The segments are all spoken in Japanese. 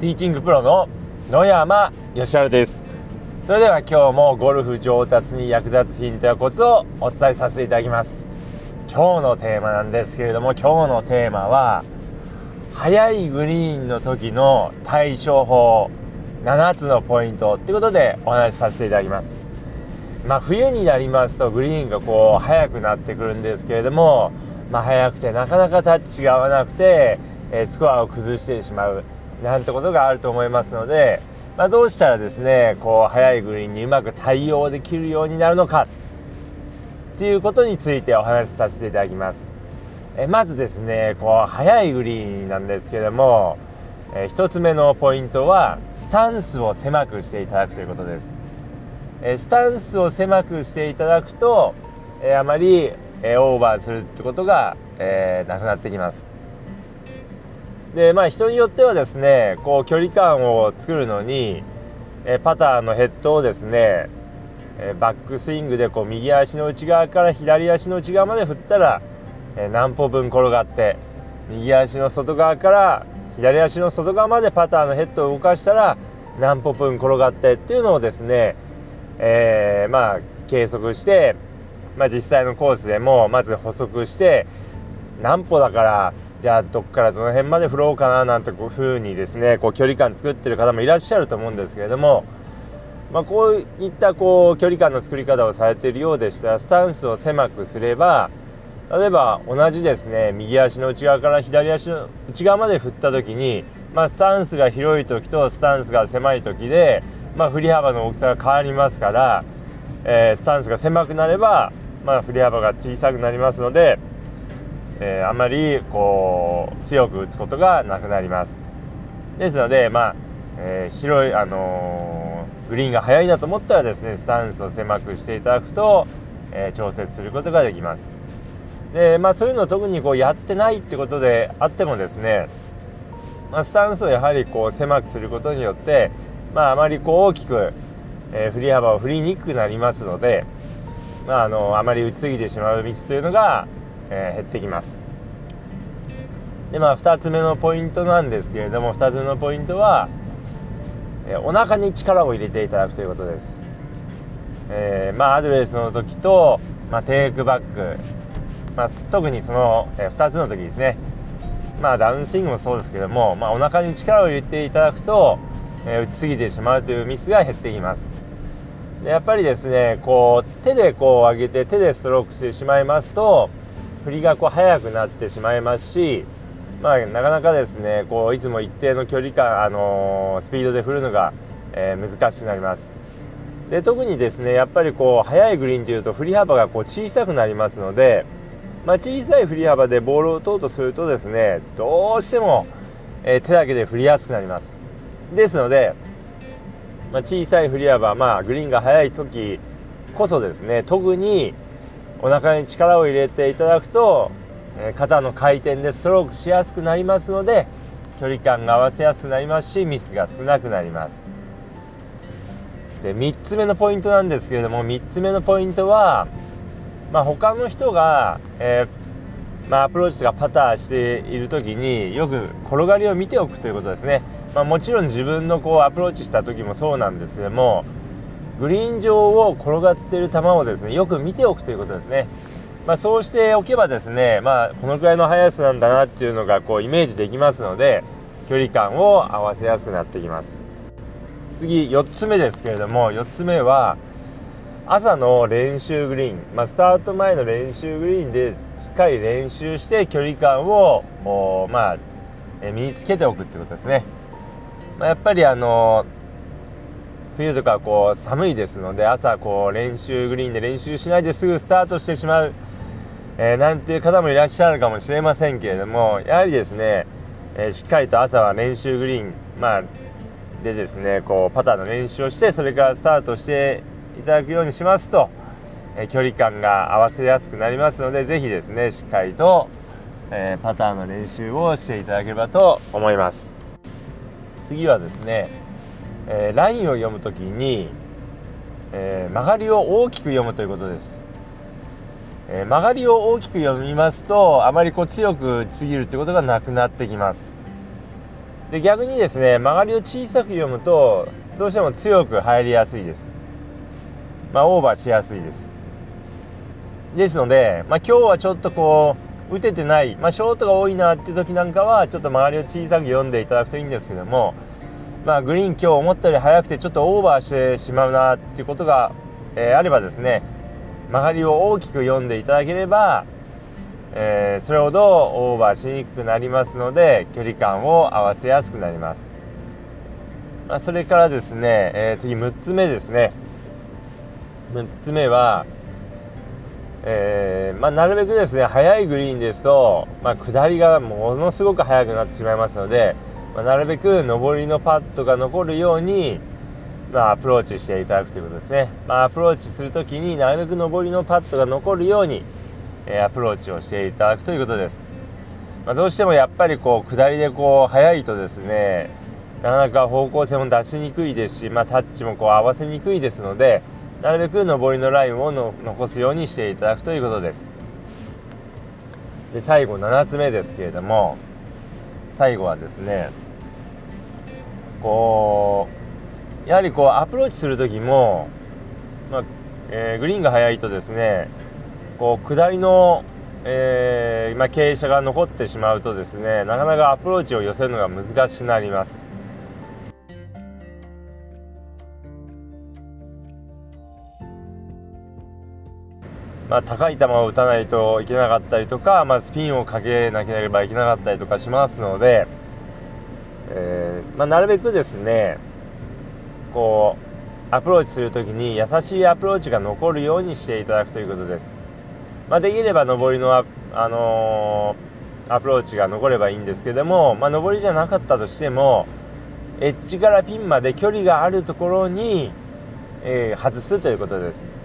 ティーチングプロの野山義晴です。それでは今日もゴルフ上達に役立つヒントやコツをお伝えさせていただきます。今日のテーマなんですけれども今日のテーマは速いグリーンの時の対処法7つのポイントっていうことでお話しさせていただきます。まあ冬になりますとグリーンがこう速くなってくるんですけれどもまあ速くてなかなかタッチが合わなくて、えスコアを崩してしまう。なんてことがあると思いますので、まあ、どうしたらですねこう速いグリーンにうまく対応できるようになるのかっていうことについてお話しさせていただきます。えまずですねこう速いグリーンなんですけどもえ1つ目のポイントはスタンスを狭くしていただくということです。えスタンスを狭くしていただくとえあまりえオーバーするってことが、えー、なくなってきます。でまあ人によってはですねこう距離感を作るのに、えパターのヘッドをですね、えバックスイングでこう右足の内側から左足の内側まで振ったら、え何歩分転がって右足の外側から左足の外側までパターのヘッドを動かしたら何歩分転がってっていうのをですね、えー、まあ計測して、まあ、実際のコースでもまず補足して何歩だからじゃあどっからどの辺まで振ろうかななんてこうふうにですねこう距離感作ってる方もいらっしゃると思うんですけれども、まあ、こういったこう距離感の作り方をされているようでしたらスタンスを狭くすれば例えば同じですね右足の内側から左足の内側まで振った時に、まあ、スタンスが広い時とスタンスが狭い時で、まあ、振り幅の大きさが変わりますから、えー、スタンスが狭くなれば、まあ、振り幅が小さくなりますのでえー、あまりこう強く打つことがなくなります。ですのでまあ、えー、広いあのー、グリーンが速いなと思ったらですねスタンスを狭くしていただくと、え調節することができます。でまあそういうのを特にこうやってないってことであってもですね、まあ、スタンスをやはりこう狭くすることによってまああまりこう大きく、え振り幅を振りにくくなりますのでまあ、あのあまり打ちすぎてしまうミスというのがえー、減ってきます。でまあ2つ目のポイントなんですけれども2つ目のポイントは、えー、お腹に力を入れていただくということです、えー、まあアドレスの時と、まあ、テイクバック、まあ、特にその、えー、2つの時ですね。まあダウンスイングもそうですけども、まあ、お腹に力を入れていただくと、えー、打ちすぎてしまうというミスが減っています。でやっぱりですねこう手でこう上げて手でストロークしてしまいますと振りがこう速くなってしまいますし、まあ、なかなかですねこういつも一定の距離感、あのー、スピードで振るのが、えー、難しくなります。で特にですねやっぱりこう速いグリーンというと振り幅がこう小さくなりますので、まあ、小さい振り幅でボールを打とうとするとですねどうしても、えー、手だけで振りやすくなります。ですので、まあ、小さい振り幅、まあ、グリーンが速い時こそですね特にお腹に力を入れていただくと、え肩の回転でストロークしやすくなりますので距離感が合わせやすくなりますしミスが少なくなります。で3つ目のポイントなんですけれども3つ目のポイントは、まあ、他の人が、えー、まあ、アプローチとかパターしている時によく転がりを見ておくということですね、まあ、もちろん自分のこうアプローチした時もそうなんですけどもグリーン上を転がっている球をですねよく見ておくということですね。まあ、そうしておけばですね、まあ、このくらいの速さなんだなっていうのがこうイメージできますので距離感を合わせやすくなってきます。次4つ目ですけれども4つ目は朝の練習グリーン、まあ、スタート前の練習グリーンでしっかり練習して距離感をまあ、身につけておくってことですね、まあ、やっぱりあのー冬とかこう寒いですので朝こう練習グリーンで練習しないですぐスタートしてしまう、えー、なんていう方もいらっしゃるかもしれませんけれどもやはりですね、えー、しっかりと朝は練習グリーン、まあ、でですねこうパターの練習をしてそれからスタートしていただくようにしますと、えー、距離感が合わせやすくなりますので是非ですねしっかりと、えパターの練習をしていただければと思います。次はですねえー、ラインを読む時に、えー、曲がりを大きく読むということです、えー、曲がりを大きく読みますとあまりこう強くちぎるということがなくなってきます。で逆にですね曲がりを小さく読むとどうしても強く入りやすいです。まあオーバーしやすいです。ですので、まあ、今日はちょっとこう打ててない、まあ、ショートが多いなっていう時なんかはちょっと曲がりを小さく読んでいただくといいんですけどもまあ、グリーン今日思ったより速くてちょっとオーバーしてしまうなっていうことが、えー、あればですね曲がりを大きく読んでいただければ、えー、それほどオーバーしにくくなりますので距離感を合わせやすくなります、まあ、それからですね、えー、次6つ目ですね。6つ目は、えーまあ、なるべくですね速いグリーンですと、まあ、下りがものすごく速くなってしまいますのでまあ、なるべく上りのパットが残るように、まあ、アプローチしていただくということですね、まあ、アプローチするときになるべく上りのパットが残るように、えー、アプローチをしていただくということです、ま、どうしてもやっぱりこう下りでこう速いとですねなかなか方向性も出しにくいですし、ま、タッチもこう合わせにくいですのでなるべく上りのラインを残すようにしていただくということです。で最後7つ目ですけれども最後はですねこうやはりこうアプローチする時も、まあえー、グリーンが速いとですねこう下りの、えーまあ、傾斜が残ってしまうとですねなかなかアプローチを寄せるのが難しくなります。まあ、高い球を打たないといけなかったりとか、まあ、スピンをかけなければいけなかったりとかしますので、えー、まあ、なるべくですねこうアプローチする時に優しいアプローチが残るようにしていただくということです、まあ、できれば上りのあ、あのー、アプローチが残ればいいんですけども、まあ、上りじゃなかったとしてもエッジからピンまで距離があるところに、えー、外すということです。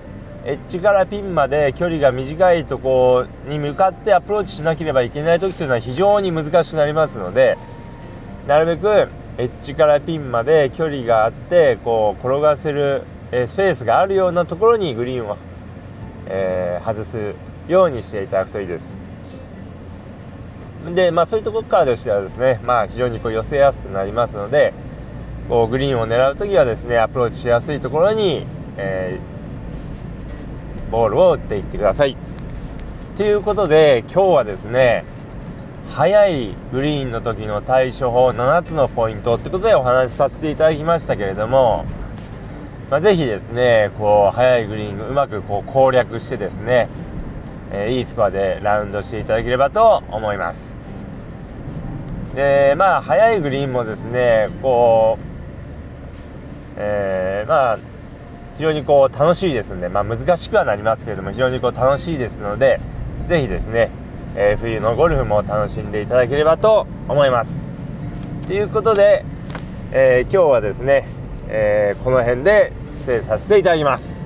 エッジからピンまで距離が短いところに向かってアプローチしなければいけない時というのは非常に難しくなりますのでなるべくエッジからピンまで距離があってこう転がせる、スペースがあるようなところにグリーンを、えー、外すようにしていただくといいです。でまあそういうところからとしてはですねまあ非常にこう寄せやすくなりますのでこうグリーンを狙う時はですねアプローチしやすいところに、えーボールを打っていってください。ということで今日はですね速いグリーンの時の対処法7つのポイントってことでお話しさせていただきましたけれども、まあ、ぜひですねこう速いグリーンをうまくこう攻略してですね、えー、いいスコアでラウンドしていただければと思いますでまあ速いグリーンもですねこう、えー、まあ非常にこう楽しいですので、まあ、難しくはなりますけれども非常にこう楽しいですので是非ですね、えー、冬のゴルフも楽しんでいただければと思います。ということで、えー、今日はですね、えー、この辺で失礼させていただきます。